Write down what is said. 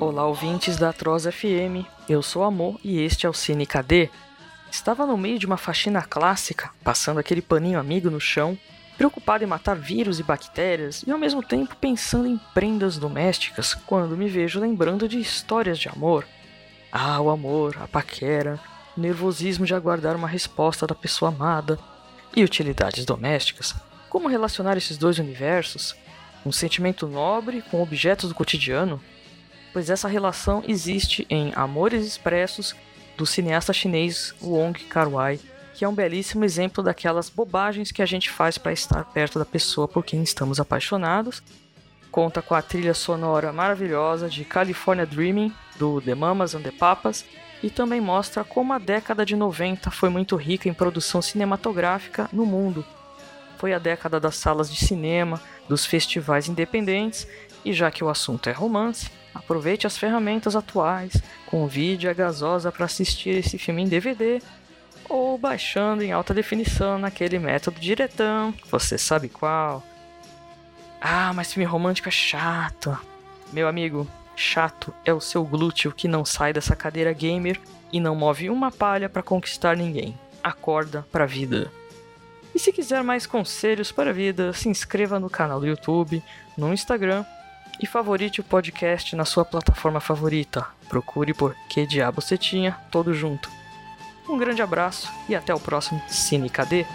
Olá, ouvintes da Atroz FM. Eu sou Amor e este é o Cine KD. Estava no meio de uma faxina clássica, passando aquele paninho amigo no chão, preocupado em matar vírus e bactérias e ao mesmo tempo pensando em prendas domésticas, quando me vejo lembrando de histórias de amor. Ah, o amor, a paquera, o nervosismo de aguardar uma resposta da pessoa amada e utilidades domésticas. Como relacionar esses dois universos? Um sentimento nobre com objetos do cotidiano? Pois essa relação existe em Amores Expressos do cineasta chinês Wong Kar-wai, que é um belíssimo exemplo daquelas bobagens que a gente faz para estar perto da pessoa por quem estamos apaixonados. Conta com a trilha sonora maravilhosa de California Dreaming do The Mamas and the Papas e também mostra como a década de 90 foi muito rica em produção cinematográfica no mundo. Foi a década das salas de cinema, dos festivais independentes, e já que o assunto é romance, aproveite as ferramentas atuais, convide a gasosa para assistir esse filme em DVD ou baixando em alta definição naquele método diretão, você sabe qual. Ah, mas filme romântico é chato. Meu amigo, chato é o seu glúteo que não sai dessa cadeira gamer e não move uma palha para conquistar ninguém. Acorda pra vida. E se quiser mais conselhos para a vida, se inscreva no canal do YouTube, no Instagram e favorite o podcast na sua plataforma favorita. Procure por Que Diabo Você Tinha, todo junto. Um grande abraço e até o próximo Cine KD.